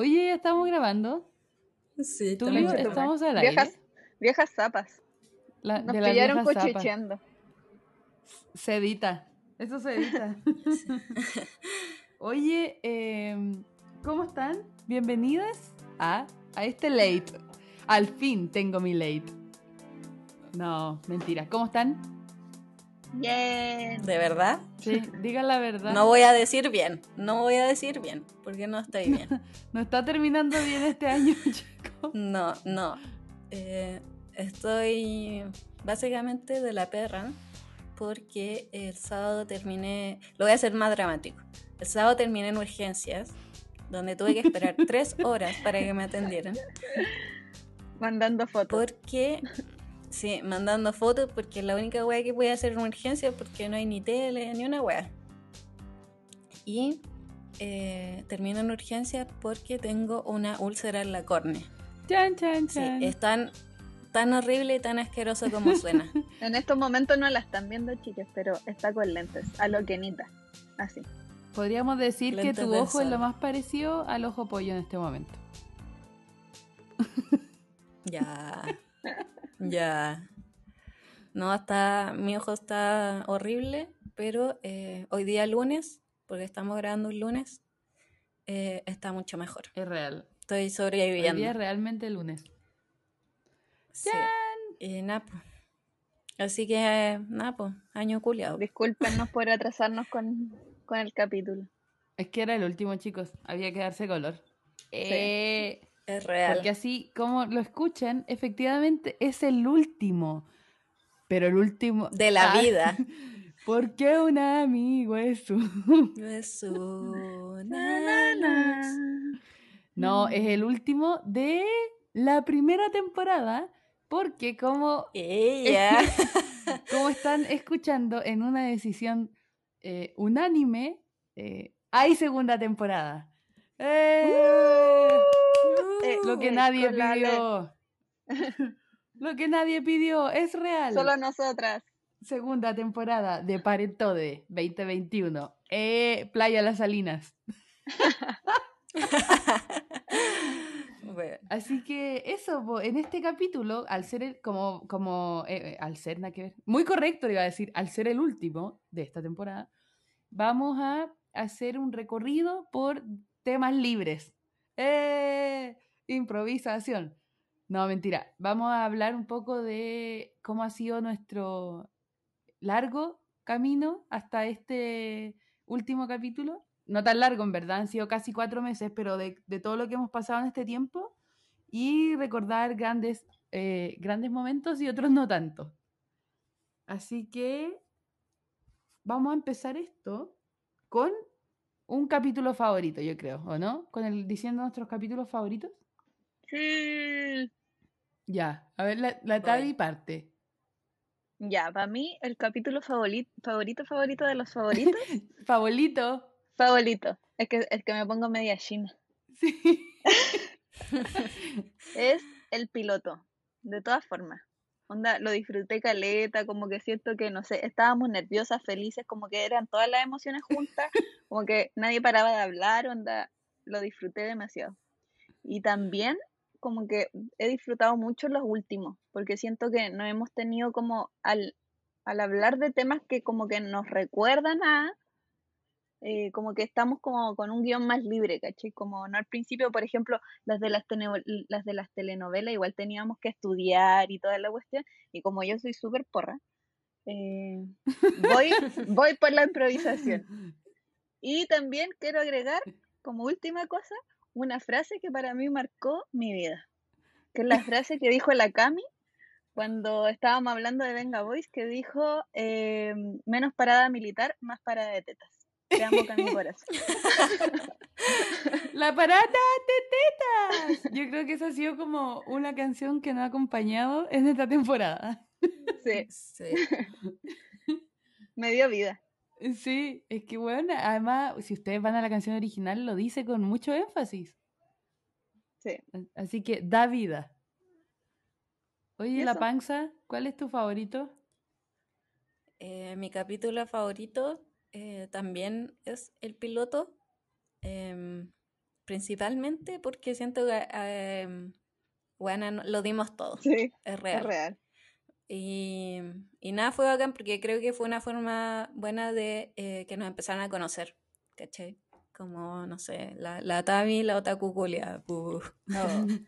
Oye, ya estamos grabando. Sí, Tú estamos yo al aire. Viejas, viejas zapas. La- Nos de pillaron cuchicheando. Se edita. Eso se edita. Oye, em, ¿cómo están? Bienvenidas a, a este late. Al fin tengo mi late. No, mentira. ¿Cómo están? Bien. ¿De verdad? Sí, digan la verdad. No voy a decir bien, no voy a decir bien, porque no estoy bien. No está terminando bien este año, chicos. No, no. Eh, estoy básicamente de la perra porque el sábado terminé, lo voy a hacer más dramático. El sábado terminé en urgencias, donde tuve que esperar tres horas para que me atendieran. Mandando fotos. Porque, sí, mandando fotos, porque es la única wea que voy a hacer en urgencia, porque no hay ni tele, ni una wea. Y eh, termino en urgencia porque tengo una úlcera en la córnea. Chan, chan, Sí, chan. es tan, tan horrible y tan asqueroso como suena. En estos momentos no la están viendo, chicas, pero está con lentes. A lo Kenita. Así. Podríamos decir que tu ojo es lo más parecido al ojo pollo en este momento. ya, ya. No, está, mi ojo está horrible, pero eh, hoy día lunes, porque estamos grabando un lunes, eh, está mucho mejor. Es real. Estoy Hoy sobreviviendo. día es realmente lunes. Sí. Y nada, po. Así que, pues, año culiado. Discúlpenos por atrasarnos con, con el capítulo. Es que era el último, chicos. Había que darse color. Eh, Es real. porque así como lo escuchan, efectivamente es el último. Pero el último. De la Ah, vida. Porque un amigo es un. Es luz. No, es el último de la primera temporada. Porque como, Ella. como están escuchando en una decisión eh, unánime, eh, hay segunda temporada. ¡Eh! Eh, Lo que nadie pidió. Lo que nadie pidió es real. Solo nosotras. Segunda temporada de Parentode 2021. Eh, Playa Las Salinas. Bueno, Así que eso, en este capítulo, al ser el, como, como, eh, eh, al ser, nada que ver, muy correcto iba a decir, al ser el último de esta temporada, vamos a hacer un recorrido por temas libres. ¡Eh! Improvisación. No, mentira. Vamos a hablar un poco de cómo ha sido nuestro largo camino hasta este último capítulo. No tan largo, en verdad, han sido casi cuatro meses, pero de, todo lo que hemos pasado en este tiempo y recordar grandes, eh, grandes momentos y otros no tanto. Así que vamos a empezar esto con un capítulo favorito, yo creo, ¿o no? Con el diciendo nuestros capítulos favoritos. Sí. Ya, a ver, la, la. Tavi parte. Ya, para mí, el capítulo favorito, favorito, favorito de los favoritos, Favorito. favorito. Es que, es que me pongo media china. Sí. Es el piloto. De todas formas. Onda, lo disfruté caleta, como que siento que, no sé, estábamos nerviosas, felices, como que eran todas las emociones juntas, como que nadie paraba de hablar, onda, lo disfruté demasiado. Y también, como que he disfrutado mucho los últimos, porque siento que no hemos tenido como, al, al hablar de temas que como que nos recuerdan a, eh, como que estamos como con un guion más libre, ¿cachai? Como no al principio, por ejemplo, las de las, las de las telenovelas igual teníamos que estudiar y toda la cuestión, y como yo soy súper porra, eh, voy, voy por la improvisación. Y también quiero agregar, como última cosa, una frase que para mí marcó mi vida, que es la frase que dijo la Cami cuando estábamos hablando de Venga Boys, que dijo, eh, menos parada militar, más parada de tetas. Te amo con mi corazón. La parada de tetas. Yo creo que esa ha sido como una canción que nos ha acompañado en esta temporada. Sí, sí. me dio vida. Sí, es que bueno, además, si ustedes van a la canción original, lo dice con mucho énfasis. Sí. Así que da vida. Oye, la panza, ¿cuál es tu favorito? Eh, mi capítulo favorito eh, también es el piloto. em, principalmente porque siento que eh, bueno, no- lo dimos todo, Sí, es es real. Y, y nada, fue bacán porque creo que fue una forma buena de eh, que nos empezaran a conocer, ¿cachai? Como, no sé, la, la Tami, la Otaku culia. No.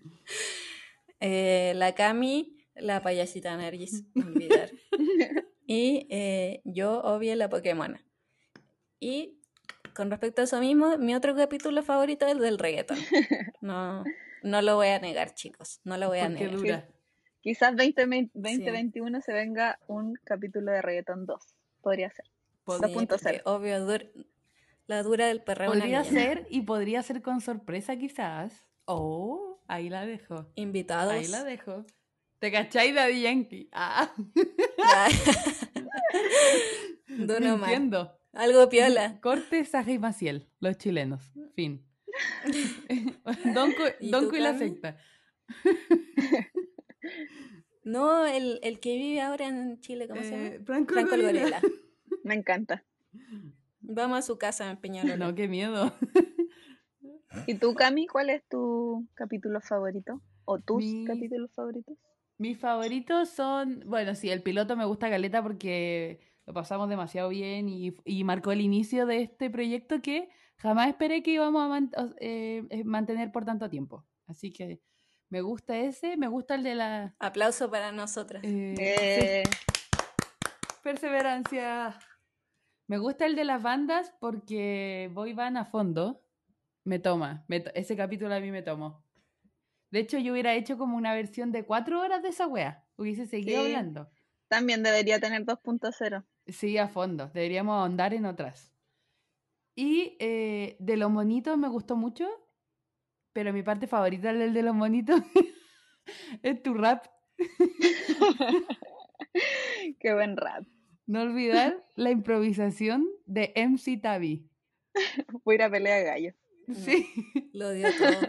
Eh, la Cami, la payasita Nergis, olvidar. Y eh, yo, obvio, la Pokémona. Y con respecto a eso mismo, mi otro capítulo favorito es el del reggaeton. No, no lo voy a negar, chicos. No lo voy a Porque negar. dura. Quizás 20, 2021 se venga un capítulo de Reggaeton 2. Podría ser. Pod- Sí, 2.0. porque obvio, dur- la dura del perreo. Podría ser y podría ser con sorpresa quizás. Oh, ahí la dejo. Invitados. Ahí la dejo. ¿Te cachai, Daddy Yankee? Ah, más. entiendo. Algo piola. Corte, Saja y Maciel, los chilenos. Fin. Donco, ¿Y Donco y la secta. No, el, el que vive ahora en Chile, ¿cómo se Eh, llama? Franco, Franco el Gorila. Gorila. Me encanta. Vamos a su casa en Peñalolén. No, qué miedo. ¿Y tú, Cami, cuál es tu capítulo favorito? ¿O tus Mi- capítulos favoritos? Mis favoritos son, bueno, sí, el piloto me gusta Caleta porque lo pasamos demasiado bien y, y marcó el inicio de este proyecto que jamás esperé que íbamos a man- eh, eh, mantener por tanto tiempo. Así que me gusta ese, me gusta el de la Aplauso para nosotras. eh, sí, Eh, perseverancia. Me gusta el de las bandas porque voy van a fondo. Me toma, me to- ese capítulo a mí me tomó. De hecho, yo hubiera hecho como una versión de cuatro horas de esa wea. Hubiese seguido Sí. hablando. también debería tener 2.0. Sí, a fondo. Deberíamos ahondar en otras. Y eh, de los monitos me gustó mucho, pero mi parte favorita del de los monitos es tu rap. Qué buen rap. No olvidar la improvisación de MC Tavi. Voy a ir a pelea de gallo. Sí, Lo dio todo.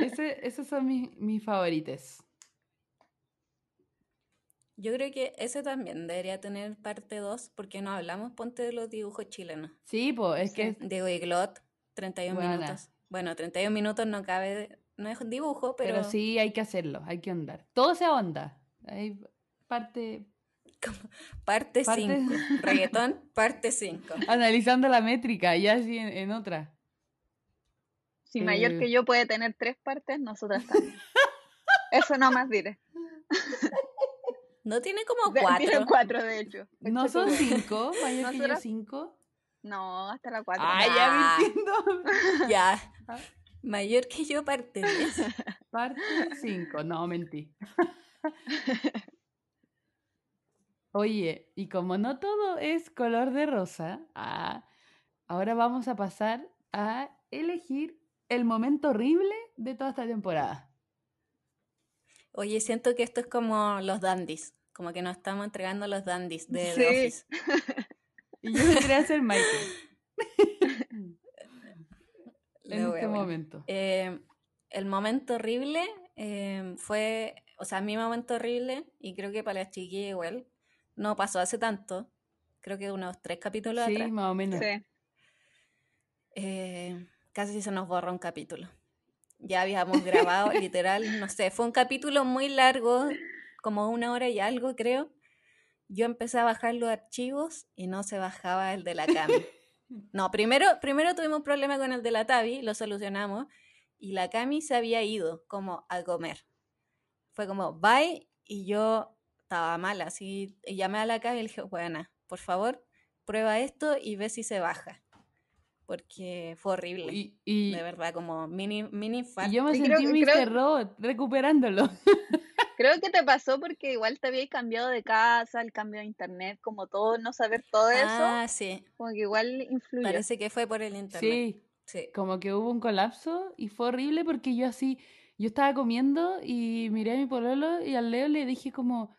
Ese, esos son mis, mis favoritos. Yo creo que ese también debería tener parte 2 porque no hablamos, ponte de los dibujos chilenos. Sí, pues es Sí. que Diego Iglot, 31 Buena. minutos. Bueno, 31 minutos no cabe, no es un dibujo, pero, pero... sí hay que hacerlo, hay que ahondar. Todo se ahonda. Hay parte parte Parte- 5. Reggaetón, parte 5. analizando la métrica y así en, en otra. Si mayor Eh. que yo puede tener tres partes, nosotras también. Eso no más diré. No tiene como De- Tiene 4. cuatro, de hecho. No Este son cinco, mayor que yo cinco. No, hasta la cuatro. Ay, Ah. ya mintiendo. Ya. Mayor que yo, parte 10. Parte cinco. No, mentí. Oye, y como no todo es color de rosa, ah, ahora vamos a pasar a elegir el momento horrible de toda esta temporada. Oye, siento que esto es como los dandies. Como que nos estamos entregando los dandies de, Sí. The Office. Y yo vendré a ser Michael en este momento. Eh, el momento horrible eh, fue, o sea, mi momento horrible, y creo que para las chiquillas igual, no pasó hace tanto, creo que unos tres capítulos Sí, atrás, más o menos. Sí. eh, casi se nos borró un capítulo. Ya habíamos grabado, literal, no sé, fue un capítulo muy largo, como una hora y algo, creo. Yo empecé a bajar los archivos y no se bajaba el de la Cami. No, primero, primero tuvimos un problema con el de la Tavi, lo solucionamos, y la Cami se había ido como a comer. Fue como, bye, y yo estaba mal, así, y llamé a la Cami y le dije, bueno, por favor, prueba esto y ve si se baja. Porque fue horrible, Y, y- de verdad, como mini, mini y yo me Y sentí creo- Mr. Robot recuperándolo. Creo que te pasó porque igual te habíais cambiado de casa, el cambio de internet, como todo, no saber todo eso, Ah, sí, como que igual influyó. parece que fue por el internet. Sí, Sí. como que hubo un colapso y fue horrible porque yo así, yo estaba comiendo y miré a mi pololo y al Leo le dije como,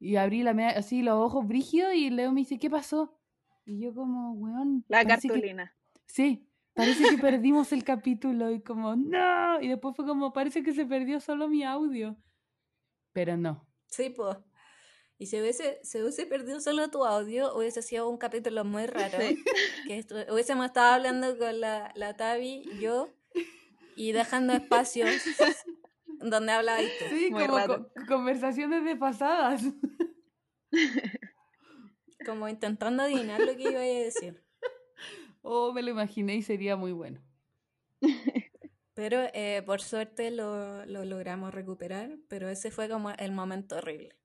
y abrí la mea- así los ojos brígidos y Leo me dice, ¿qué pasó? Y yo como, weón, La parece que- cartulina. sí, parece que perdimos el capítulo y como, no, y después fue como, parece que se perdió solo mi audio, pero no. Sí, pues. Y si hubiese, se hubiese perdido solo tu audio, hubiese sido un capítulo muy raro. Sí. Que estu- hubiésemos estado hablando con la, la Tavi, yo y dejando espacios donde hablabas tú. Sí, Muy como raro. co- conversaciones desfasadas. Como intentando adivinar lo que iba a decir. Oh, me lo imaginé y sería muy bueno. Pero eh, por suerte lo, lo logramos recuperar, pero ese fue como el momento horrible.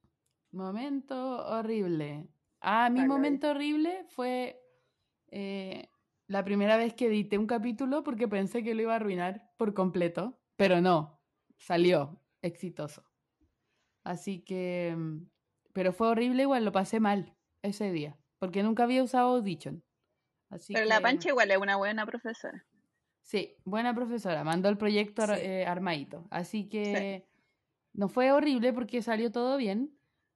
Momento horrible. Ah, mi momento horrible fue eh, la primera vez que edité un capítulo porque pensé que lo iba a arruinar por completo, pero no, salió exitoso. Así que, mm, pero fue horrible igual, lo pasé mal ese día, porque nunca había usado Audition. Así Pero la Pancha igual es una buena profesora. Sí, buena profesora, mandó el proyecto Sí. eh, armadito. Así que no fue horrible porque salió todo bien.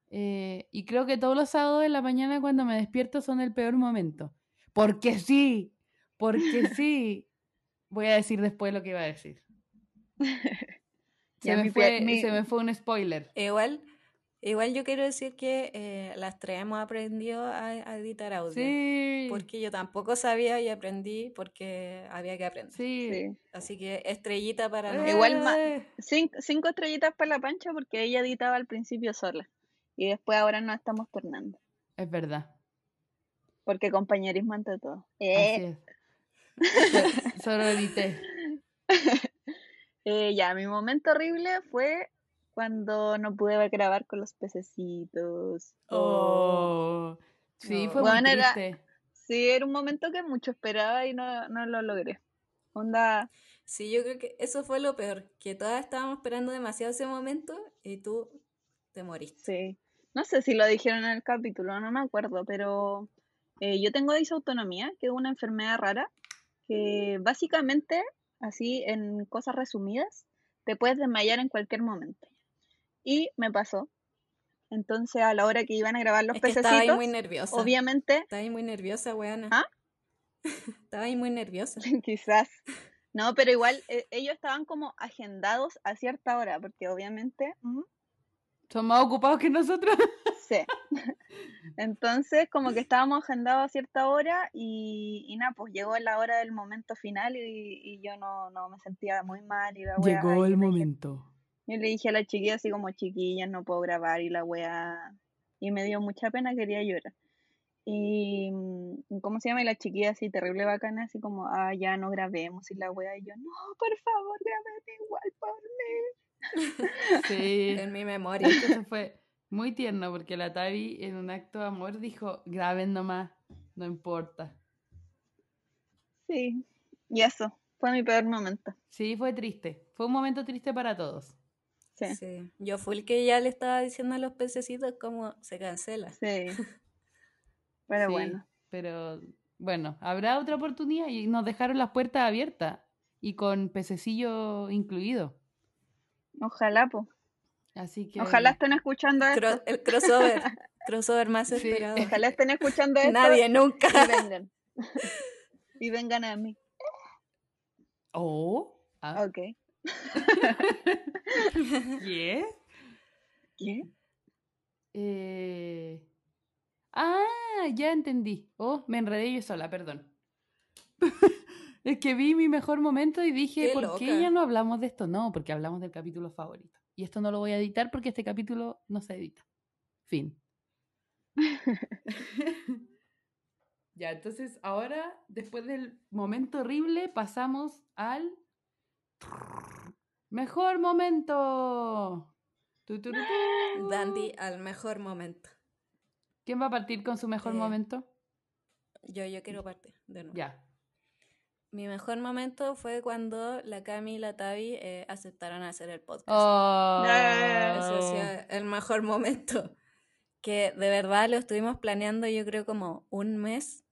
eh, y creo que todos los sábados de la mañana cuando me despierto son el peor momento. Porque sí, porque sí. Voy a decir después lo que iba a decir. Se, me, fue, mi- se me fue un spoiler. Igual, igual yo quiero decir que eh, las tres hemos aprendido a, a editar audio. Sí, Porque yo tampoco sabía y aprendí porque había que aprender. sí. Sí. Así que estrellita para Eh, nosotros. Igual Cinco, cinco estrellitas para la Pancha porque ella editaba al principio sola. Y después ahora nos estamos tornando. Es verdad. Porque compañerismo ante todo. Así Eh, es. Solo edité. eh, ya, mi momento horrible fue cuando no pude grabar con los pececitos. Oh. Sí, No. fue muy Bueno, era- triste. Sí, era un momento que mucho esperaba y no, no lo logré. Onda, Sí, yo creo que eso fue lo peor, que todas estábamos esperando demasiado ese momento y tú te moriste. sí. No sé si lo dijeron en el capítulo, no me acuerdo, pero eh, yo tengo disautonomía, que es una enfermedad rara, que básicamente, así en cosas resumidas, te puedes desmayar en cualquier momento. Y me pasó. Entonces, a la hora que iban a grabar los Es que estaba ahí muy nerviosa. obviamente, Estaba ahí muy nerviosa, weona. ¿Ah? Estaba ahí muy nerviosa. quizás. No, pero igual eh, ellos estaban como agendados a cierta hora, porque obviamente, Son más ocupados que nosotros. sí. Entonces, como que estábamos agendados a cierta hora y, y nada, pues llegó la hora del momento final y, y yo no, no me sentía muy mal y la wea, Llegó el dije- momento. Yo le dije a la chiquilla así como chiquillas, no puedo grabar y la wea. Y me dio mucha pena, quería llorar. Y mm, ¿cómo se llama? Y la chiquilla así terrible bacana, así como, ah, ya no grabemos y la wea. Y yo, no, por favor, graben igual por mí. Sí. En mi memoria. Eso fue muy tierno porque la Tavi en un acto de amor dijo, graben nomás, no importa. Sí. Y eso, fue mi peor momento. Sí, fue triste. Fue un momento triste para todos. Sí. Sí. Yo fui el que ya le estaba diciendo a los pececitos cómo se cancela. Sí. Pero Sí, bueno. Pero bueno, habrá otra oportunidad y nos dejaron las puertas abiertas y con pececillo incluido. Ojalá, pues. Así que... Ojalá estén escuchando esto. Cro- el crossover. crossover más Sí. esperado. Ojalá estén escuchando esto. Nadie nunca. Y vengan. y vengan a mí. Oh. Ah, Ok. ¿qué? ¿Qué? Eh, Ah, ya entendí. Oh, me enredé yo sola, perdón. es que vi mi mejor momento y dije, Qué ¿por qué ya no hablamos de esto? No, porque hablamos del capítulo favorito. Y esto no lo voy a editar porque este capítulo no se edita. Fin. ya, entonces ahora, después del momento horrible, pasamos al mejor momento. Dandy al mejor momento. ¿Quién va a partir con su mejor Eh, momento? Yo, yo quiero partir de nuevo. Ya. Mi mejor momento fue cuando la Cami y la Tavi eh, aceptaron hacer el podcast. Oh. Eso ha sido el mejor momento. Que de verdad lo estuvimos planeando yo creo como un mes,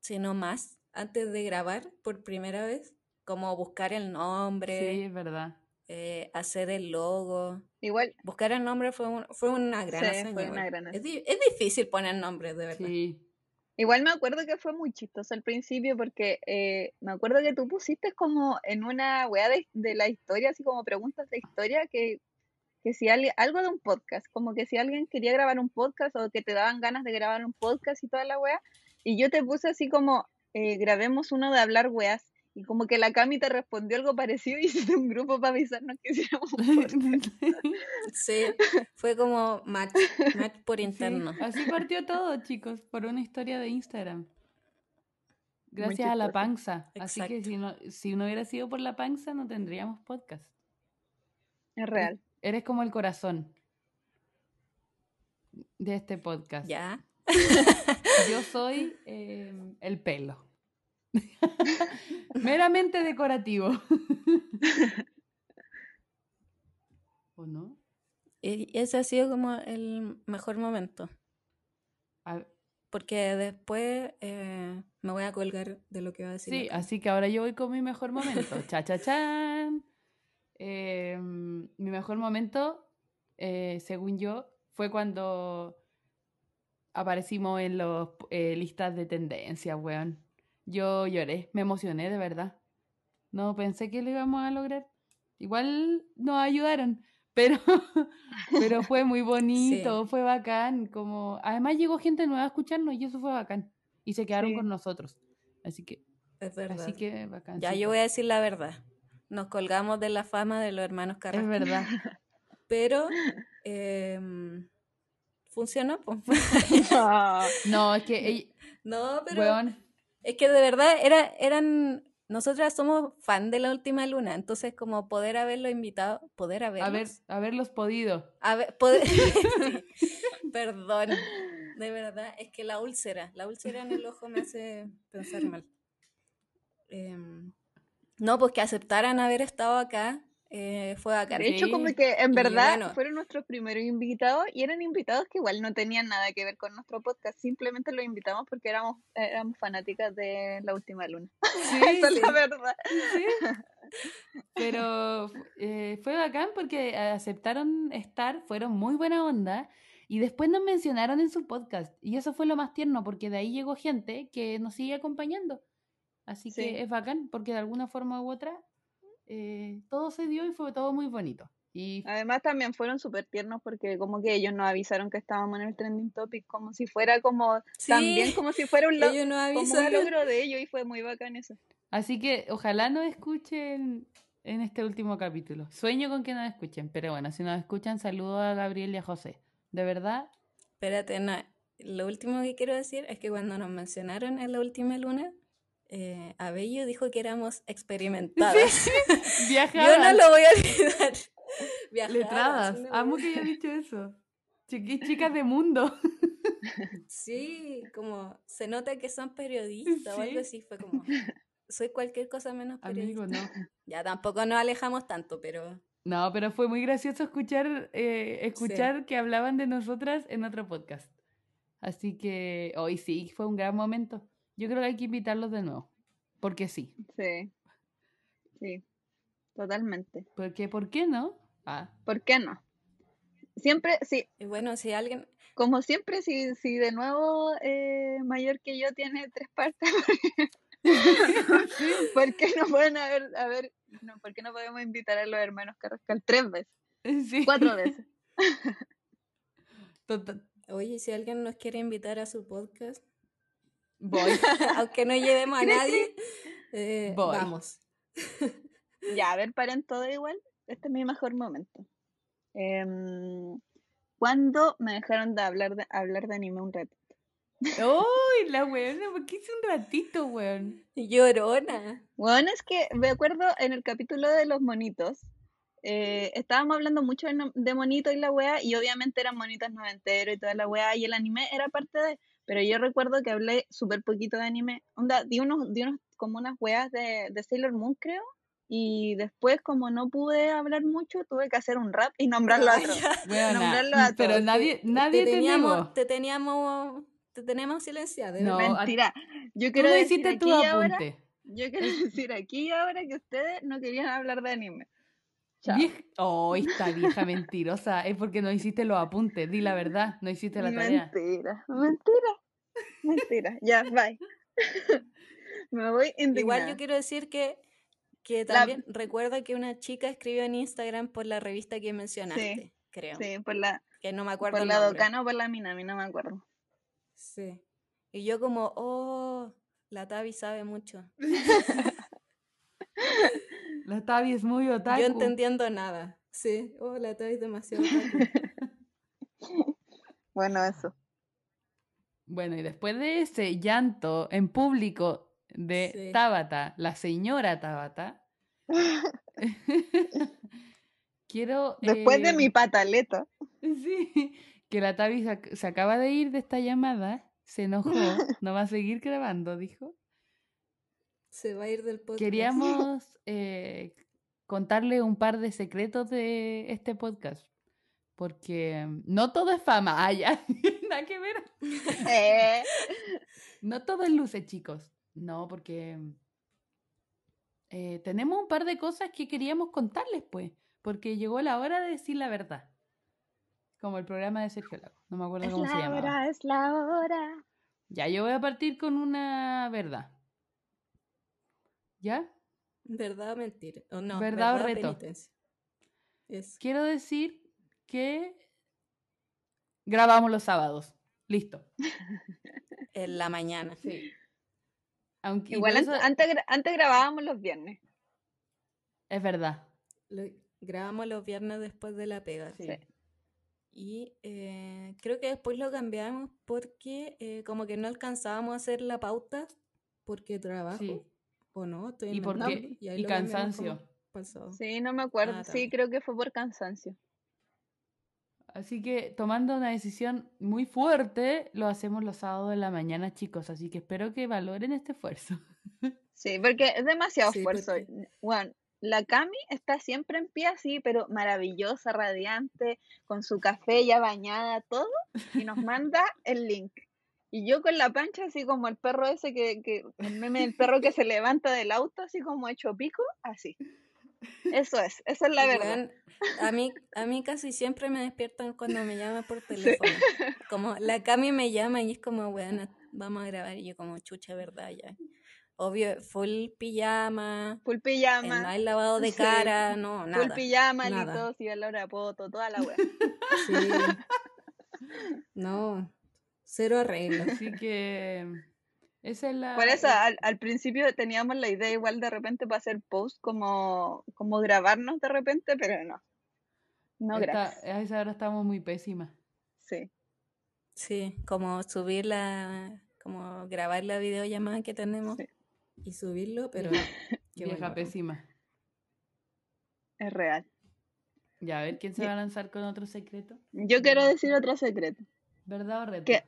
si no más, antes de grabar por primera vez. Como buscar el nombre, Sí, es verdad. eh, hacer el logo. Igual, Buscar el nombre fue, un- fue una gran Sí, hazaña fue una gran es, di- es difícil poner nombres, de verdad. Sí. igual me acuerdo que fue muy chistoso al principio porque eh, me acuerdo que tú pusiste como en una weá de, de la historia, así como preguntas de historia, que, que si alguien, algo de un podcast, como que si alguien quería grabar un podcast o que te daban ganas de grabar un podcast y toda la weá, y yo te puse así como, eh, grabemos uno de hablar weás, Y como que la Cami te respondió algo parecido y hiciste un grupo para avisarnos que hiciéramos un podcast. Sí, fue como match, match por Sí, interno. así partió todo, chicos, por una historia de Instagram. Gracias a la panza. Así que si no, si no hubiera sido por la panza, no tendríamos podcast. Es real. Eres como el corazón de este podcast. Ya. Yo soy eh, el pelo. Meramente decorativo. ¿O no? Y ese ha sido como el mejor momento. A- Porque después eh, me voy a colgar de lo que va a decir. Sí, así que ahora yo voy con mi mejor momento. Cha, cha, chan. Eh, mi mejor momento, eh, según yo, fue cuando aparecimos en las listas de tendencias, weón. Yo lloré, me emocioné de verdad. No pensé que lo íbamos a lograr. Igual nos ayudaron, pero, pero fue muy bonito, fue bacán. Como, además llegó gente nueva a escucharnos y eso fue bacán. Y se quedaron Sí. con nosotros. Así que Es verdad. Así que bacán. Ya yo voy a decir la verdad. Nos colgamos de la fama de los hermanos Es Carrasco. verdad. Pero em, funcionó. No. No, es que, no, pero es que de verdad era, eran. Nosotras somos fan de la última luna, entonces como poder haberlo invitado, poder haberlos, haber, haberlos podido. haber- poder- sí, perdón, de verdad, es que la úlcera, la úlcera en el ojo me hace pensar mal. Em, no, pues que aceptaran haber estado acá eh, fue bacán. De hecho, como que en verdad bueno. fueron nuestros primeros invitados y eran invitados que igual no tenían nada que ver con nuestro podcast. Simplemente los invitamos porque éramos, éramos fanáticas de La Última Luna. Sí, Esa es sí, la verdad. sí. Pero eh, fue bacán porque aceptaron estar, fueron muy buena onda y después nos mencionaron en su podcast. Y eso fue lo más tierno porque de ahí llegó gente que nos sigue acompañando. Así Sí. que es bacán porque de alguna forma u otra eh, todo se dio y fue todo muy bonito. Y Además también fueron súper tiernos porque como que ellos nos avisaron que estábamos en el trending topic como si fuera como también Sí, como si fuera un, lo- ellos como un logro de ellos y fue muy bacán eso. Así que ojalá nos escuchen en este último capítulo. Sueño con que nos escuchen, pero bueno, si nos escuchan, saludo a Gabriel y a José. De verdad, Espérate, no. Lo último que quiero decir es que cuando nos mencionaron en la última luna, eh, Abello dijo que éramos experimentadas. Yo no viajadas, lo voy a olvidar. Viajadas, letradas. Amo que haya dicho eso. Chiqui- chicas de mundo. Sí, como se nota que son periodistas o algo Sí. así. Fue como, soy cualquier cosa menos periodista. Amigo, no. Ya tampoco nos alejamos tanto, pero No, pero fue muy gracioso escuchar, eh, escuchar que hablaban de nosotras en otro podcast. Así que hoy sí, fue un gran momento. Yo creo que hay que invitarlos de nuevo. Porque sí. Sí. Sí. Totalmente. Porque, ¿por qué no? Ah, ¿Por qué no? Siempre, sí, y bueno, si alguien, como siempre, si, si de nuevo eh, mayor que yo tiene tres partes, ¿por qué no pueden haber, haber no, ¿por qué no podemos invitar a los hermanos Carrascal tres veces, sí. cuatro veces? Total- oye, si alguien nos quiere invitar a su podcast, Voy. aunque no llevemos a nadie, eh, Voy. vamos. Ya, a ver, paren todo igual. Este es mi mejor momento. Em, ¿Cuándo me dejaron de hablar de, hablar de anime un rato? ¡Uy, la weona! ¿Por qué hice un ratito, weón? Llorona. Bueno, es que me acuerdo en el capítulo de los monitos, eh, estábamos hablando mucho de, no- de monitos y la wea, y obviamente eran monitos noventeros y toda la wea, y el anime era parte de, pero yo recuerdo que hablé súper poquito de anime, onda, di unos, di unos, como unas weas de, de Sailor Moon, creo, y después como no pude hablar mucho, tuve que hacer un rap y nombrarlo a todos. Nombrarlo a Pero todos, nadie, nadie te te, teníamos, te teníamos, te tenemos silenciado. de No, Mentira, yo Tú quiero no decir aquí ahora, yo quiero decir aquí y ahora que ustedes no querían hablar de anime. Chao. Oh, esta vieja mentirosa. Es porque no hiciste los apuntes. Di la verdad, no hiciste la tarea. Mentira, mentira, mentira. Ya, bye. Me voy indignada. Igual yo quiero decir que, que La- también recuerdo que una chica escribió en Instagram por la revista que mencionaste, creo. Sí, por la, Que no me acuerdo por la. Docana o por la Minami, no me acuerdo. Sí. Y yo como, oh, la Tavi sabe mucho. La Tavi es muy otaku. Yo entendiendo nada. Sí, oh, la Tavi es demasiado otaku. Bueno, eso. Bueno, y después de ese llanto en público de Sí. Tabata, la señora Tabata, quiero... Después de eh, mi pataleta. Sí, que la Tavi se, se acaba de ir de esta llamada, se enojó, no va a seguir grabando, dijo. Se va a ir del podcast. Queríamos eh, contarle un par de secretos de este podcast, porque no todo es fama, ah, ya, nada que ver. Eh, No todo es luces, chicos. No, porque eh, tenemos un par de cosas que queríamos contarles, pues, porque llegó la hora de decir la verdad. Como el programa de Sergio Lago, no me acuerdo es cómo se la llamaba. hora, es la hora. Ya, yo voy a partir con una verdad. ¿Ya? ¿Verdad o mentira? O no, ¿Verdad o verdad, reto? penitencia. Eso. Quiero decir que grabamos los sábados. Listo. En la mañana. Sí. Aunque Igual antes, antes grabábamos los viernes. es verdad. Lo- grabamos los viernes después de la pega. Sí. Sí. Y eh, creo que después lo cambiamos porque eh, como que no alcanzábamos a hacer la pauta porque trabajo. Sí. ¿O no? Estoy Y porque ahí y cansancio. sábado. Sí, no me acuerdo. Ah, sí, creo que fue por cansancio. Así que tomando una decisión muy fuerte, lo hacemos los sábados de la mañana, chicos. Así que espero que valoren este esfuerzo. Sí, porque es demasiado Sí, esfuerzo. porque- Bueno, la Cami está siempre en pie así, pero maravillosa, radiante, con su café ya bañada, todo, y nos manda el link. Y yo con la pancha, así como el perro ese que, que el meme del perro que se levanta del auto, así como hecho pico, así. Eso es, esa es la verdad. A mí, a mí casi siempre me despiertan cuando me llaman por teléfono. Como la Cami me llama y es como, weón, vamos a grabar. Y yo como, chucha, verdad, ya. Obvio, full pijama, Full eh, no pijama, hay lavado de Sí. cara, no, full nada. pijama, nada. litos y a poto, toda la wea. Sí. No, cero arreglo. Así que esa es la... Por eso al, al principio teníamos la idea igual de repente para hacer post como, como grabarnos de repente, pero no. No, esta- gracias. a esa hora estamos muy pésimas. Sí. Sí, como subir la, como grabar la videollamada que tenemos Sí. y subirlo, pero qué vieja bueno. pésima. Es real. Ya, a ver quién se va a lanzar con otro secreto. Yo quiero decir otro secreto. ¿Verdad o reto? ¿Qué?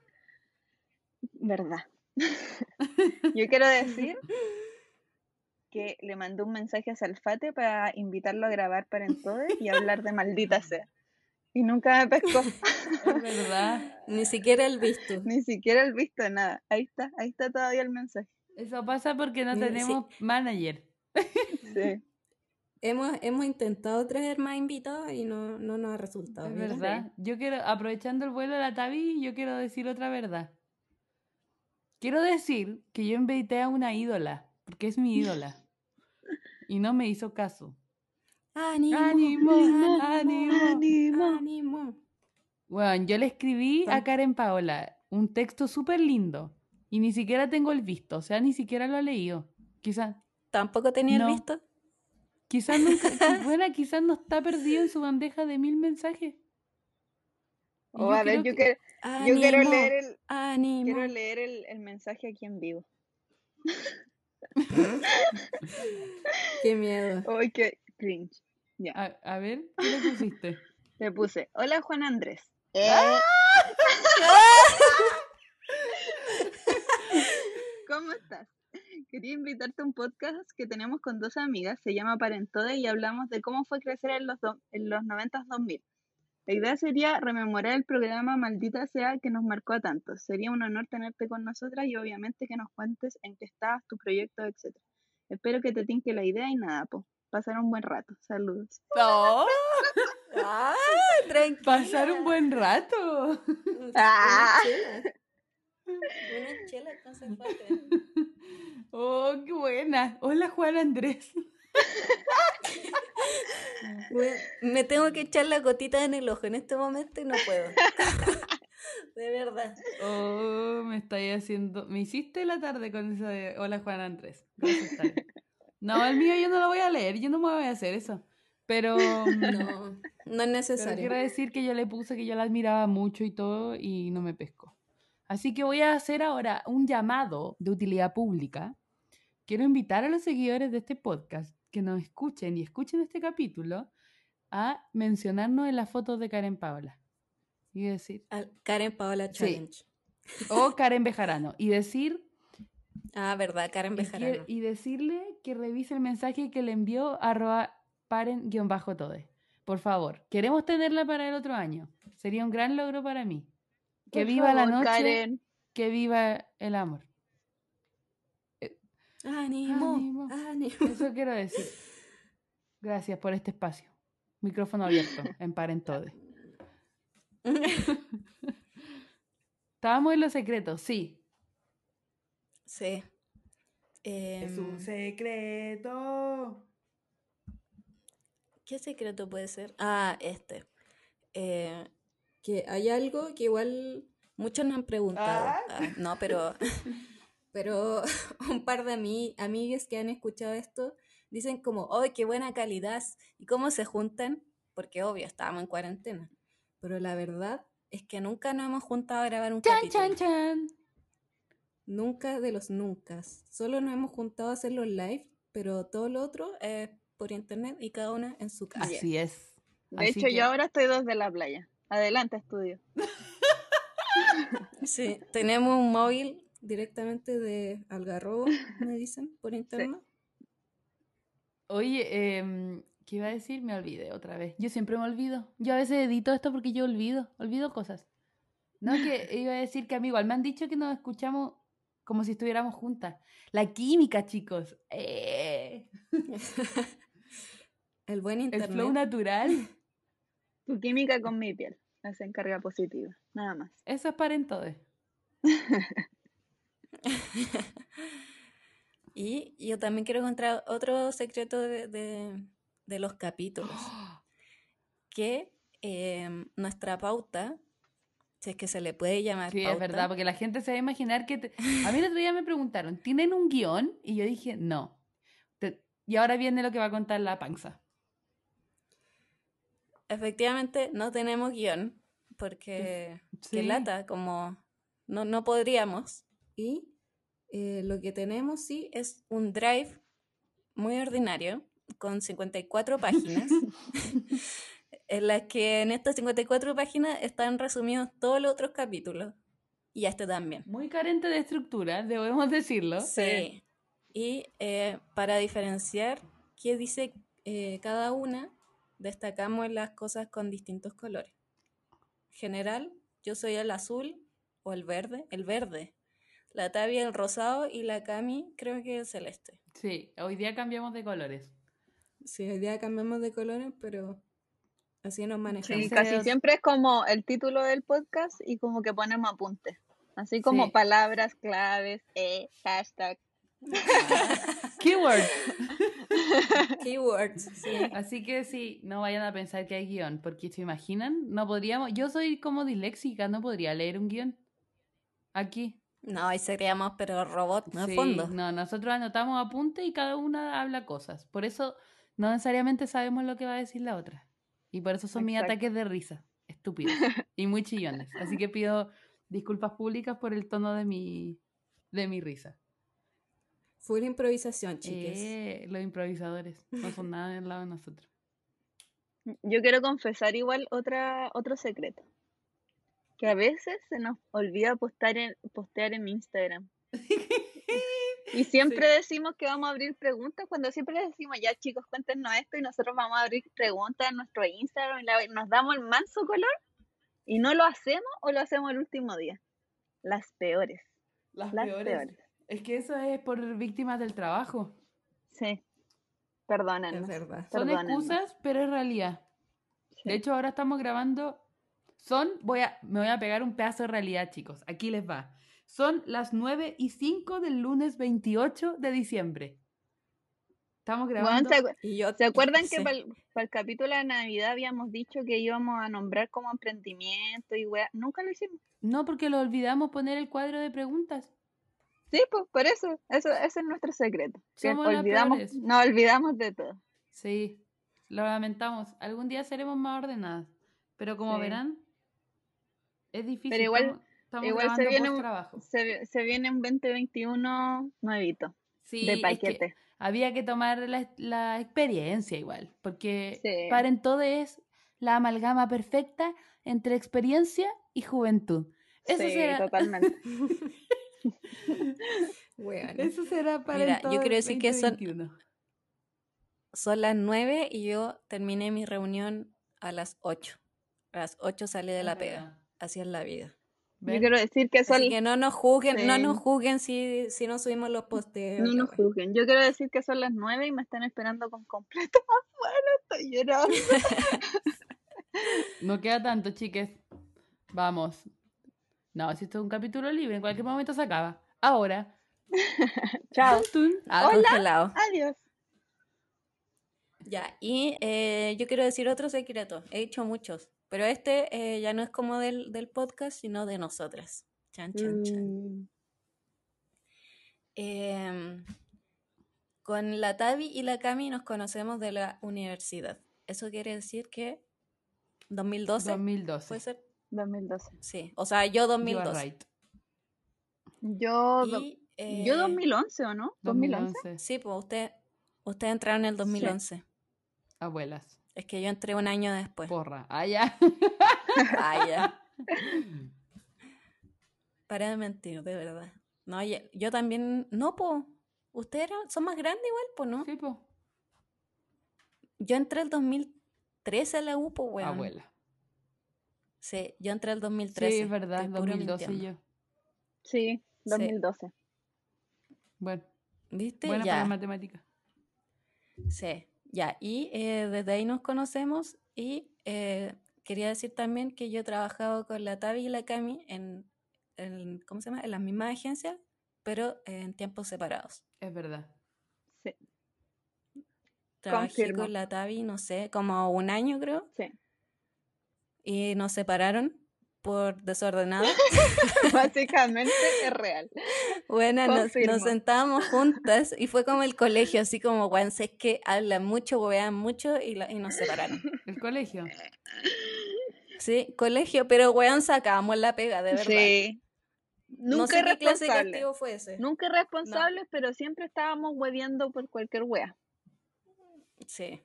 ¿Verdad? Yo quiero decir que le mandé un mensaje a Salfate para invitarlo a grabar para Entodes y hablar de maldita sea. Y nunca me pescó, Es verdad. Ni siquiera el visto. ni siquiera el visto nada. Ahí está, ahí está todavía el mensaje. Eso pasa porque no sí. tenemos manager. Sí. Hemos, hemos intentado traer más invitados y no, no nos ha resultado. Es verdad. Yo quiero, aprovechando el vuelo de la Tavi, yo quiero decir otra verdad. Quiero decir que yo invité a una ídola, porque es mi ídola. Y no me hizo caso. Ánimo, Ánimo, ánimo, ánimo. Bueno, yo le escribí a Karen Paola un texto súper lindo y ni siquiera tengo el visto, o sea, ni siquiera lo he leído. Quizás, ¿Tampoco tenía No. el visto? quizás nunca, bueno, quizás no está perdido en su bandeja de mil mensajes. O a ver, creo yo, que- quiero, yo quiero leer el, ánimo. quiero leer el, el mensaje aquí en vivo. Qué miedo. Uy, qué cringe. Ya. A, a ver, ¿qué le pusiste? Le puse, hola Juan Andrés. Eh. ¿Cómo estás? Quería invitarte a un podcast que tenemos con dos amigas, se llama Parentoda y hablamos de cómo fue crecer en los, do- en los 90 2000. La idea sería rememorar el programa Maldita sea que nos marcó a tantos. Sería un honor tenerte con nosotras y obviamente que nos cuentes en qué estabas, tu proyecto, etc. Espero que te tinque la idea y nada, po. Pasar un buen rato. Saludos. No, ¡Ah! Tranquila. pasar un buen rato. Ah. chelas con Salfate. Oh, qué buena. Hola, Juan Andrés. Bueno, Me tengo que echar la gotita en el ojo en este momento y no puedo. De verdad. Oh, me estáis haciendo. Me hiciste la tarde con eso de Hola, Juan Andrés. No, el mío yo no lo voy a leer, yo no me voy a hacer eso. Pero, mm, No, no es pero necesario. quiero decir que yo le puse que yo la admiraba mucho y todo y no me pescó. Así que voy a hacer ahora un llamado de utilidad pública. Quiero invitar a los seguidores de este podcast que nos escuchen y escuchen este capítulo a mencionarnos en las fotos de Karen Paola. Y decir, Al- Karen Paola Sí. Challenge. o Karen Bejarano, y decir Ah, verdad, Karen Bejarano. y decirle que revise el mensaje que le envió arroba paren-tode. Por favor, queremos tenerla para el otro año. Sería un gran logro para mí. Que Por viva la noche, Karen. que viva el amor. ¡Ánimo! Ánimo. ¡Ánimo! Eso quiero decir. Gracias por este espacio. Micrófono abierto en Parentode. Estábamos en los secretos, sí. sí. Em, secreto. ¿Qué secreto puede ser? Ah, este. Eh, que hay algo que igual muchos nos han preguntado. Ah. Ah, no, pero, pero un par de ami amigas que han escuchado esto dicen como, ¡ay, qué buena calidad! ¿Y cómo se juntan? Porque obvio, estábamos en cuarentena. Pero la verdad es que nunca nos hemos juntado a grabar un Chan, capítulo. chan, chan. Nunca de los nunca. Solo nos hemos juntado a hacer los live, pero todo lo otro es por internet y cada una en su casa. Así es. De Así hecho, que- yo ahora estoy desde la playa. Adelante, estudio. Sí, tenemos un móvil directamente de Algarrobo, me dicen, por internet. Oye, em, ¿qué iba a decir? Me olvidé otra vez. Yo siempre me olvido. Yo a veces edito esto porque yo olvido, olvido cosas. No, que iba a decir que a mí igual me han dicho que nos escuchamos como si estuviéramos juntas. La química, chicos. Eh, El buen el internet. flow natural. Tu química con mi piel. Hacen carga positiva. Nada más. Eso es parentode. Y yo también quiero encontrar otro secreto de, de- de los capítulos, que em, nuestra pauta, si es que se le puede llamar Sí, es pauta, verdad, porque la gente se va a imaginar que... te- A mí el otro día me preguntaron, ¿tienen un guion? Y yo dije, no. Te- Y ahora viene lo que va a contar la panza. efectivamente no tenemos guion, porque qué Sí. lata, como no, no podríamos. Y eh, lo que tenemos sí es un drive muy ordinario, con 54 páginas, en las que en estas 54 páginas están resumidos todos los otros capítulos. Y este también. Muy carente de estructura, debemos decirlo. Sí. Y eh, para diferenciar qué dice eh, cada una, destacamos las cosas con distintos colores. General, yo soy el azul o el verde, el verde. La Tavi el rosado y la Cami creo que el celeste. Sí, hoy día cambiamos de colores. Sí, hoy día cambiamos de colores, pero así nos manejamos. Sí, casi siempre es como el título del podcast y como que ponemos apuntes. Así como Sí. palabras claves, eh, hashtag. Keyword. Keywords, sí. Así que sí, no vayan a pensar que hay guion, porque se imaginan, no podríamos, yo soy como disléxica, no podría leer un guion. Aquí. No, ahí seríamos, pero robot, no Sí, fondo. no, nosotros anotamos apuntes y cada una habla cosas. Por eso no necesariamente sabemos lo que va a decir la otra. Y por eso son mis ataques de risa, estúpidos y muy chillones. Así que pido disculpas públicas por el tono de mi, de mi risa. Full improvisación, chiques. Eh, los improvisadores no son nada del lado de nosotros. Yo quiero confesar igual otra, otro secreto. Que a veces se nos olvida postear en, postear en Instagram. Y siempre decimos que vamos a abrir preguntas cuando siempre les decimos, ya chicos, cuéntenos esto y nosotros vamos a abrir preguntas en nuestro Instagram y la- nos damos el manso color y no lo hacemos o lo hacemos el último día. Las peores, Las, las peores. peores. Es que eso es por víctimas del trabajo. Sí, Es perdónenos. verdad. Son excusas, pero es realidad. Sí. De hecho, ahora estamos grabando. Son, voy a, me voy a pegar un pedazo de realidad, chicos. Aquí les va. Son las 9 y 5 del lunes 28 de diciembre. Estamos grabando. ¿se, acu- Y yo, ¿se acuerdan que para el, capítulo de Navidad habíamos dicho que íbamos a nombrar como emprendimiento y weá? Nunca lo hicimos. No, porque lo olvidamos poner el cuadro de preguntas. Sí, pues por eso, eso ese es nuestro secreto. Somos olvidamos, nos olvidamos de todo. Sí, lo lamentamos. Algún día seremos más ordenadas. Pero como Sí. verán, es difícil. Pero igual- estamos, estamos igual se grabando viene un-. Se, se viene un 2021 nuevito, Sí, de es que paquete. había que tomar la, la experiencia igual, porque Sí. Paren todo es la amalgama perfecta entre experiencia y juventud. Eso sí, será, totalmente. Eso será para Mira, yo quiero decir que son- 2021. Son las 9 y yo terminé mi reunión a las 8. A las 8 salí de la pega. Así es la vida. Yo quiero decir que son, Así que no nos juzguen, no nos juzguen si, si no subimos los posteos. no nos juzguen. Yo quiero decir que son las 9 y me están esperando con completo afuera. Estoy llorando. No queda tanto, chiques. Vamos. No, si esto es un capítulo libre, en cualquier momento se acaba. Ahora. Chao. Ah, Hola. Congelado. Adiós. Ya, y eh, yo quiero decir otro secreto. He dicho muchos, pero este eh, ya no es como del, del podcast, sino de nosotras. Chan, chan, chan. Mm, Em, con la Tavi y la Cami nos conocemos de la universidad. Eso quiere decir que 2012 2012. puede ser. 2012. Sí, o sea, yo You are 2012. right. Yo, Y, yo eh, 2011 o no? 2011. 2011. Sí, pues usted, usted entraron en el 2011. Abuelas. Es que yo entré un año después. Porra. Ah, ya. Ah, ya. Para de mentir, de verdad. No, ya- yo también. No, po. Ustedes eran- son más grandes igual, po, ¿no? Sí, po. Yo entré el 2013 a la U, po, weón. Abuela. Sí, yo entré el 2013. Sí, es verdad. estoy puro 2012 mintiendo. yo. Sí, 2012. Bueno, ¿Viste? buena para ya. las matemáticas. Sí, ya. Y eh, desde ahí nos conocemos. Y eh, quería decir también que yo he trabajado con la Tavi y la Cami en, en- ¿cómo se llama? En las mismas agencias, pero en tiempos separados. Es verdad. Sí, Trabajé Confirmo. con la Tavi, no sé, como un año creo, sí. y nos separaron por desordenado. Básicamente es real. Bueno, nos, nos sentábamos juntas y fue como el colegio, así como, bueno, sé que hablan mucho, huevean mucho y, la- y nos separaron. El colegio. Sí, colegio, pero weón, sacábamos la pega, de verdad. Sí. No Nunca sé qué castigo fue ese. Nunca irresponsables, pero siempre estábamos hueviendo por cualquier wea. Sí.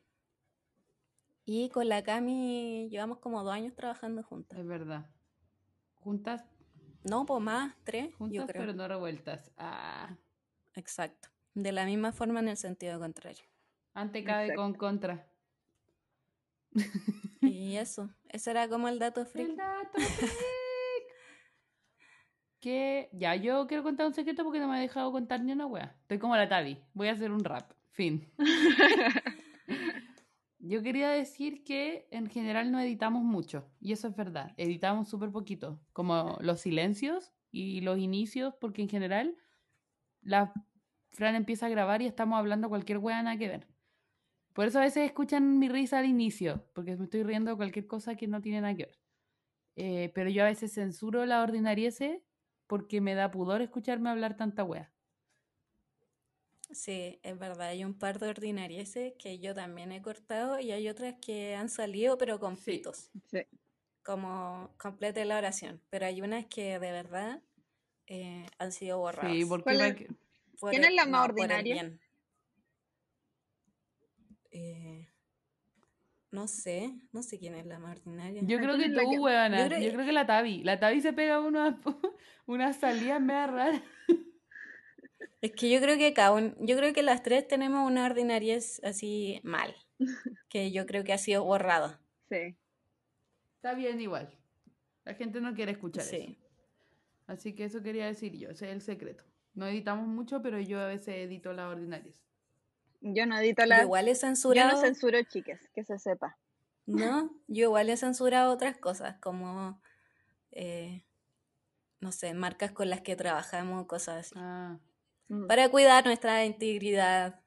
Y con la Cami llevamos como dos años trabajando juntas. Es verdad. Juntas, No, pues más, tres, yo juntas, creo. pero no revueltas. Ah. Exacto. De la misma forma en el sentido contrario. Ante cabe Exacto. con contra. Y eso, ese era como el dato El freak. dato freak. Que ya, yo quiero contar un secreto porque no me ha dejado contar ni una wea. Estoy como la Tavi. Voy a hacer un rap. Fin. Yo quería decir que en general no editamos mucho. Y eso es verdad. Editamos súper poquito. Como los silencios y los inicios, porque en general la Fran empieza a grabar y estamos hablando cualquier wea nada que ver. Por eso a veces escuchan mi risa al inicio, porque me estoy riendo de cualquier cosa que no tiene nada que ver. Eh, pero yo a veces censuro la ordinariese porque me da pudor escucharme hablar tanta wea. Sí, es verdad, hay un par de ordinarieses que yo también he cortado y hay otras que han salido pero con Sí. pitos, Sí. como complete la oración, pero hay unas que de verdad eh, han sido borradas. Sí, porque ¿Cuál me- es? Por ¿Quién el- es la más no, ordinaria? Eh, no sé, no sé quién es la más ordinaria. yo creo ¿quién que tú, que- weona. yo creo- Yo creo que la Tavi. La Tavi se pega unas unas salidas media raras. Es que yo creo que cada un- yo creo que las tres tenemos una ordinariez así mal, que yo creo que ha sido borrada. Sí. Está bien igual. La gente no quiere escuchar eso. Sí. Así que eso quería decir yo, ese es el secreto. No editamos mucho, pero yo a veces edito las ordinarias. Yo no edito Yo la. igual he Yo censurado. no censuro chiques, que se sepa. No, yo igual he censurado otras cosas, como, eh, no sé, marcas con las que trabajamos, cosas así. Ah. Mm. Para cuidar nuestra integridad.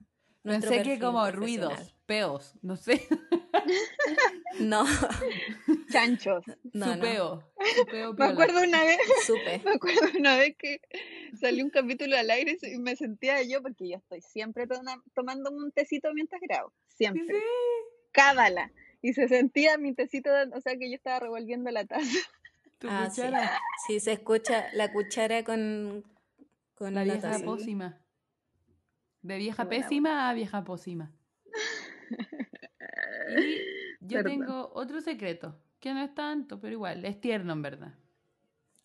Pensé que como ruidos, peos, no sé. No, Chanchos. no, su no, Me acuerdo una vez, supe. me acuerdo una vez que salió un capítulo al aire y me sentía yo, porque yo estoy siempre toma- tomando un tecito mientras grabo. Siempre. Sí. Cábala. Y se sentía mi tecito, o sea que yo estaba revolviendo la taza. Tu Ah, sí. cuchara. Sí, se escucha la cuchara con, con La vieja taza. pócima. De vieja buena pésima a vieja pócima. Y yo Perdón. tengo otro secreto, que no es tanto, pero igual, es tierno en verdad.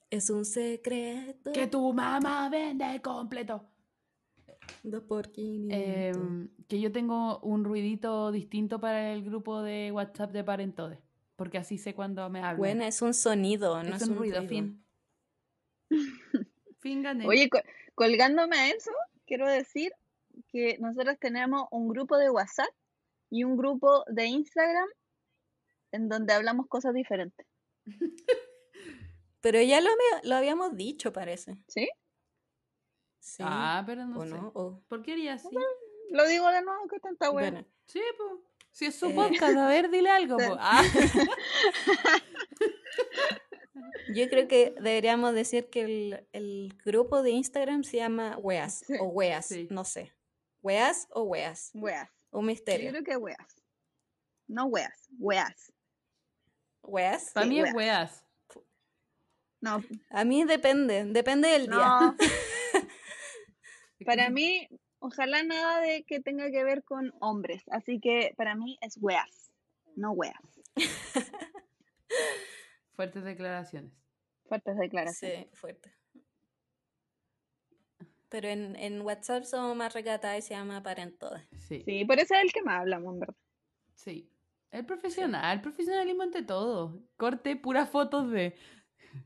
Es un secreto. Que tu mamá vende completo. Dos por 500. Em, que yo tengo un ruidito distinto para el grupo de WhatsApp de Parentodes. Porque así sé cuando me hablan. bueno, es un sonido, no es, es, un ruido, fin. fin gané. Oye, colgándome a eso, quiero decir que nosotros tenemos un grupo de WhatsApp y un grupo de Instagram en donde hablamos cosas diferentes. Pero ya lo, había- lo habíamos dicho, parece. ¿Sí? Sí. Ah, pero no ¿O sé. no? O- ¿Por qué haría así? Lo digo de nuevo, que tanta wea. bueno, Sí, pues. Si es su Eh. podcast, a ver, dile algo. Sí. po. Ah. yo creo que deberíamos decir que el, el grupo de Instagram se llama Weas Sí, o Weas, sí. no sé. Weas o Weas. Weas. Un Yo misterio. creo que weas. No weas, weas. Weas. Para Sí, mí es weas. weas. No, A mí depende, depende del día. no. Para mí, ojalá nada de que tenga que ver con hombres. Así que para mí es weas, no weas. Fuertes declaraciones. Fuertes declaraciones. Sí, fuerte. Pero en, en WhatsApp somos más recatadas y se llama Parentodes. Sí. Sí, por eso es el que más hablamos, en verdad. Sí. El profesional, el profesionalismo ante todo. Corte puras fotos de.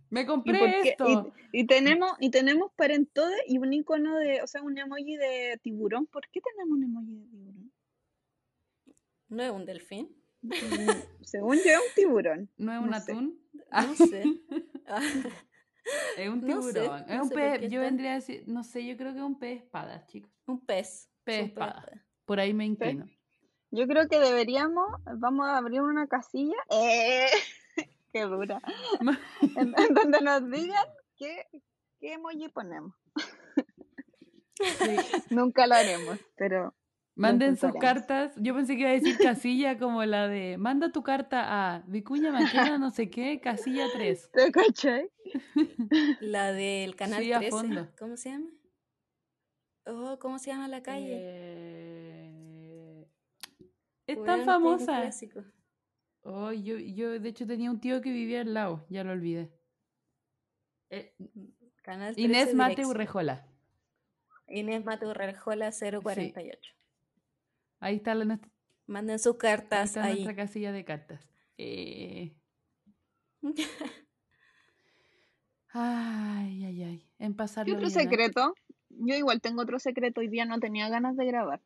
Me ¿Y, compré esto. y, y tenemos y tenemos parentodes y un icono de, o sea, un emoji de tiburón. ¿Por qué tenemos un emoji de tiburón? ¿No es un delfín? Mm, Según yo es un tiburón. ¿No es un no sé. atún? No sé. Ah, Es un No sé, tiburón. es no un pez. Yo vendría a decir. No sé, yo creo que es un pez espada, chicos. un pez. Pez Es un espada. Por ahí me inclino. Yo creo que deberíamos, vamos a abrir una casilla. ¡Eh! ¡Qué dura! En, en donde nos digan qué, qué emoji ponemos. Sí. Nunca lo haremos, pero Manden sus cartas. Yo pensé que iba a decir casilla como la de. Manda tu carta a Vicuña Maquena, no sé qué, casilla 3. ¿te cachai? La del canal Sí, a 13. fondo. ¿Cómo se llama? Oh, ¿cómo se llama la calle? Eh, Es tan famosa. clásico. Oh, yo, yo, de hecho, tenía un tío que vivía al lado, ya lo olvidé. Eh, Canal 13 Inés Mate. Urrejola. Inés Mate Urrejola 048. Ahí está, la, nuestra, Manden sus ahí cartas está ahí. nuestra casilla de cartas. Eh, ay, ay, ay. En ¿Qué pasarlo otro bien, secreto? Yo igual tengo otro secreto. Hoy día no tenía ganas de grabar.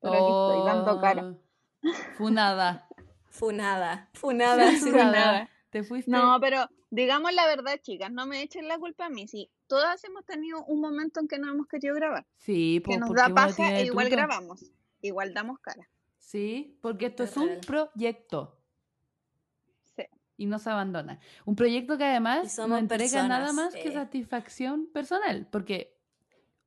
Pero aquí estoy dando cara. Oh, Funada. Funada. Funada. sí. Funada. Te fuiste. No, pero digamos la verdad, chicas, no me echen la culpa a mí. Sí, todas hemos tenido un momento en que no hemos querido grabar. Sí, Que po, nos da paja e igual grabamos. Igual damos cara. Sí, porque esto Es es un proyecto Sí. y no se abandona. Un proyecto que además Y no entrega nada personas, más que eh. satisfacción personal, porque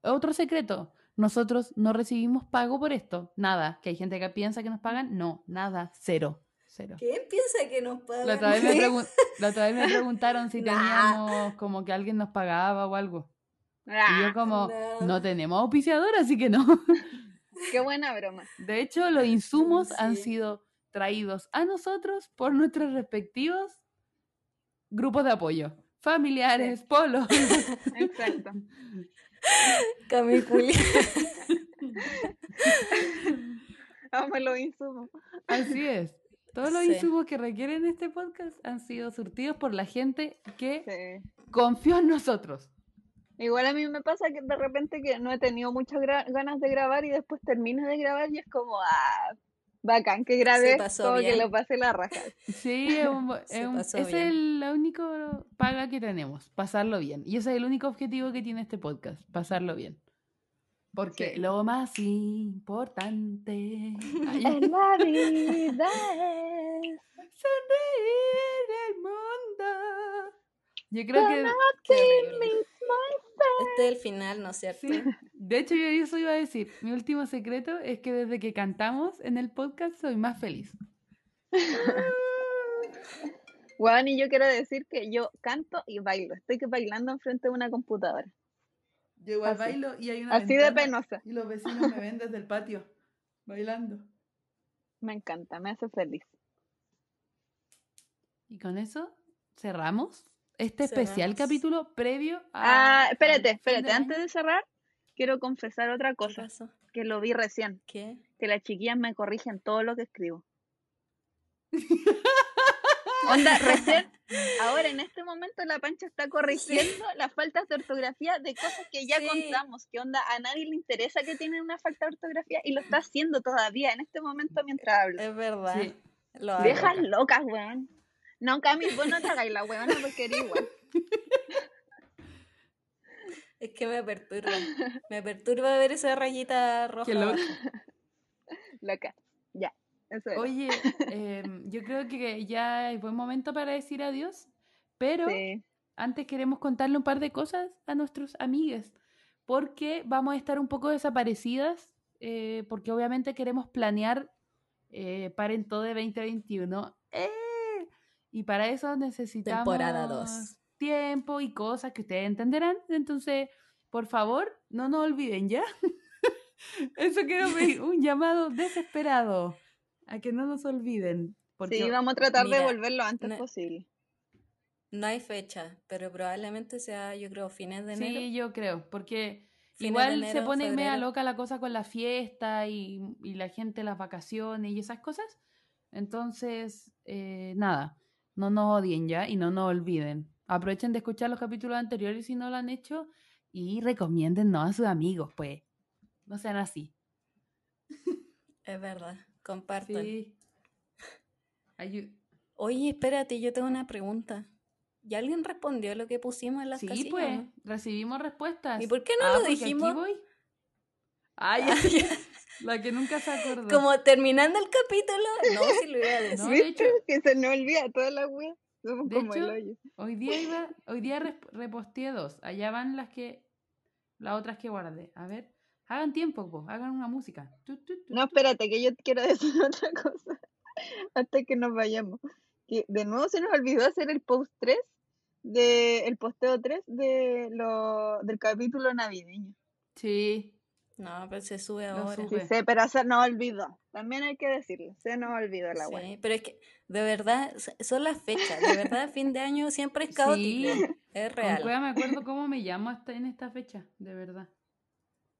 otro secreto, nosotros no recibimos pago por esto, nada, que hay gente que piensa que nos pagan, no, nada, cero, cero. ¿Quién piensa que nos pagan? La otra, vez me pregun- la otra vez me preguntaron si Nah. teníamos como que alguien nos pagaba o algo. Y Ah, yo como, no. no tenemos auspiciador, así que no. qué buena broma. De hecho, los insumos han sido traídos a nosotros por nuestros respectivos grupos de apoyo. Familiares, polos. Exacto. Camiculi. Vamos los insumos. Así es. Todos los Sí. insumos que requieren este podcast han sido surtidos por la gente que Sí. confió en nosotros. Igual a mí me pasa que de repente que no he tenido muchas gra- ganas de grabar y después termino de grabar y es como, ah, bacán que grabé, como que lo pasé la raja. Sí, es un- es un- es el la único paga que tenemos, pasarlo bien. Y ese es el único objetivo que tiene este podcast, pasarlo bien. Porque Sí. lo más importante En la vida es sonreír el mundo. Yo creo que. Este es el final, ¿no es cierto? Sí. De hecho, yo eso iba a decir. Mi último secreto es que desde que cantamos en el podcast soy más feliz. Juan, y yo quiero decir que yo canto y bailo. Estoy que bailando enfrente de una computadora. Yo igual Así. bailo y hay una Así de penosa. Y los vecinos me ven desde el patio bailando. Me encanta, me hace feliz. Y con eso cerramos este especial capítulo previo a. Ah, espérate, espérate. Antes de cerrar, quiero confesar otra ¿Qué cosa que lo vi recién. ¿Qué? Que las chiquillas me corrigen todo lo que escribo. Onda, recién, ahora en este momento la pancha está corrigiendo las faltas de ortografía de cosas que ya Sí. contamos. Que onda, a nadie le interesa que tienen una falta de ortografía y lo está haciendo todavía en este momento mientras hablo. Es verdad. Sí. Lo. Viejas locas, weón. No, Cami, vos no te hagáis la weona porque eres igual. Es que me perturba. Me perturba ver esa rayita roja. Qué. Loca. Ya. Eso. Oye, em, yo creo que ya es buen momento para decir adiós, pero Sí. antes queremos contarle un par de cosas a nuestros amigues, porque vamos a estar un poco desaparecidas, eh, porque obviamente queremos planear eh, para en todo de 2021. ¡Eh! Y para eso necesitamos Temporada dos. tiempo y cosas que ustedes entenderán. Entonces, por favor, no nos olviden ya. Eso quedó me- un llamado desesperado a que no nos olviden. Porque Sí, vamos a tratar mira, de volver lo antes no- posible. No hay fecha, pero probablemente sea, yo creo, fines de enero. Sí, yo creo, porque Fines igual se pone media febrero. loca la cosa con la fiesta y, y la gente las vacaciones y esas cosas. Entonces, eh, nada, no nos odien ya y no nos olviden. Aprovechen de escuchar los capítulos anteriores si no lo han hecho y recomiéndennos a sus amigos, pues. No sean así. Es verdad. Compartan. Sí. Oye, espérate, yo tengo una pregunta. ¿Y alguien respondió lo que pusimos en las Sí, casillas? o pues, no? recibimos respuestas. ¿Y por qué no Ah, lo aquí dijimos? voy. Ah, ya, Ah, ya. La que nunca se acordó. Como terminando el capítulo, no, si lo iba a decir. No, de hecho- que se nos olvida toda la wea. Somos De como el hecho, hoyo. Hoy día iba, hoy día reposteé dos. Allá van las que, las otras que guardé. A ver, hagan tiempo, po, hagan una música. Tu, tu, tu, No, espérate, que yo quiero decir otra cosa. Hasta que nos vayamos. Que de nuevo se nos olvidó hacer el post 3, de, el posteo 3 de lo, del capítulo navideño. Sí, No, pero se sube Lo ahora. Sí sube. sé, pero se nos olvidó. También hay que decirlo, se nos olvidó la wea. Sí, pero es que, de verdad, son las fechas. De verdad, fin de año siempre es caótico. Sí. Es con real. cueva me acuerdo cómo me llamo hasta en esta fecha, de verdad.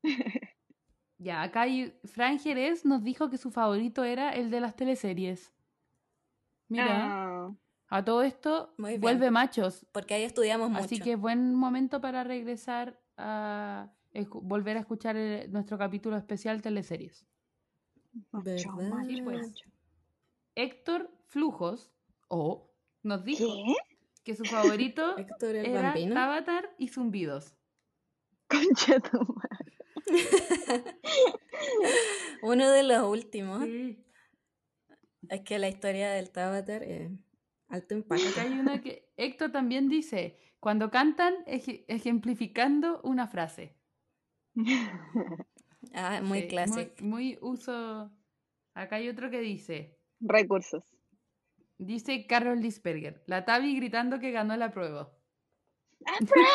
Ya, acá hay, Fran Jerez nos dijo que su favorito era el de las teleseries. Mira, Ah, a todo esto Muy bien. vuelve machos, Porque ahí estudiamos mucho. Así que es buen momento para regresar a volver a escuchar el- nuestro capítulo especial teleseries. macho, ¿Verdad? macho, Sí, pues. macho. Héctor Flujos, o nos dijo ¿Qué? que su favorito Héctor el era bambino. Avatar y Zumbidos. Concha tu madre. Uno de los últimos. Sí. Es que la historia del Tábater es alto impacto. Acá hay una que Héctor también dice, cuando cantan ej- ejemplificando una frase. Ah, muy Sí, clásico. Muy, uso. Acá hay otro que dice, Recursos. dice Carol Lisperger, la Tavi gritando que ganó la prueba. ¡Aprueba!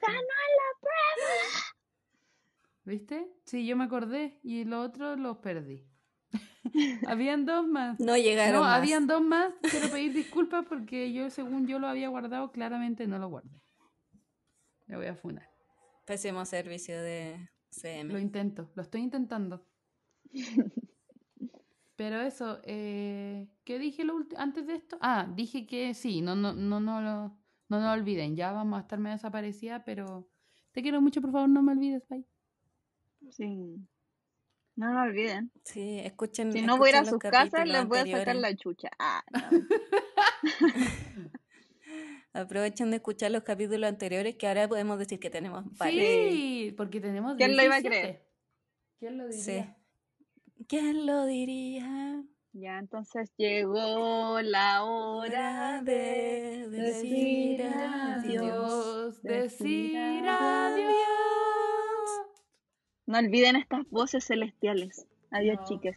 ¡Ganó! ¿Viste? Sí, yo me acordé y los otros los perdí. habían dos más. No llegaron No, más. habían dos más. Quiero pedir disculpas porque yo, según yo lo había guardado, claramente no lo guardé. Me voy a funar. Pésimo servicio de Lo CM. intento, lo estoy intentando. Pero eso, eh, ¿qué dije lo antes de esto? Ah, dije que sí, no, no, no, no, lo- no nos olviden, ya vamos a estar medio desaparecida, pero te quiero mucho, por favor, no me olvides, bye. Sí. No lo olviden. Sí, escuchen. Si no voy a ir a sus casas, les voy a sacar la chucha. Ah, no. Aprovechen de escuchar los capítulos anteriores que ahora podemos decir que tenemos varios. Sí, porque tenemos ¿Quién lo iba a 17. creer? ¿Quién lo diría? Sí. ¿Quién lo diría? Ya, entonces llegó la hora de de decir adiós. Decir adiós. No olviden estas voces celestiales. Adiós, No. chiques.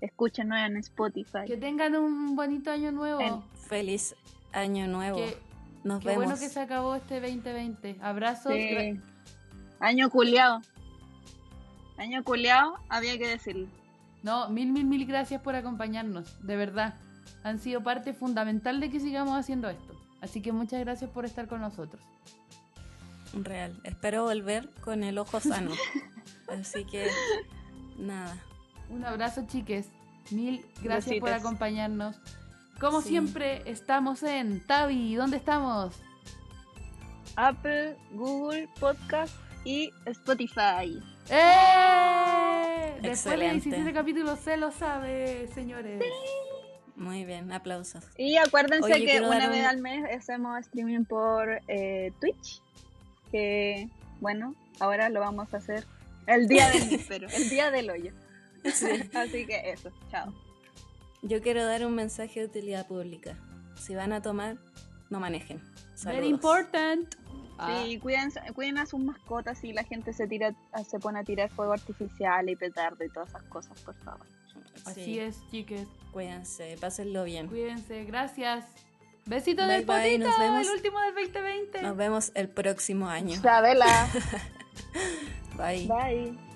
Escúchenos en Spotify. Que tengan un bonito año nuevo. En- Feliz año nuevo. Que, Nos qué vemos. bueno que se acabó este 2020. Abrazos. Sí. Año culiao. Año culiao, había que decirlo. No, mil, mil, mil gracias por acompañarnos. De verdad. Han sido parte fundamental de que sigamos haciendo esto. Así que muchas gracias por estar con nosotros. Real. Espero volver con el ojo sano. Así que nada. Un abrazo, chiques. Mil gracias por acompañarnos. Como Sí. siempre, estamos en Tavi. ¿Dónde estamos? Apple, Google Podcast y Spotify. ¡Eh! Después de Excelente. 17 capítulos se lo sabe, señores. Muy bien, aplausos. Y acuérdense Oye, que una vez un- al mes hacemos streaming por eh, Twitch. Que bueno, ahora lo vamos a hacer el día del el día del hoyo. Así que eso, chao. Yo quiero dar un mensaje de utilidad pública. Si van a tomar, no manejen. Very important. Ah, Sí, cuiden, cuiden a sus mascotas y la gente se tira, se pone a tirar fuego artificial y petardo y todas esas cosas, por favor. así Sí, es, chiques. Cuídense, pásenlo bien. Cuídense. Gracias. Besitos Bye, del bye, potito, nos vemos. el último del 2020. Nos vemos el próximo año. Isabela, Bye. bye.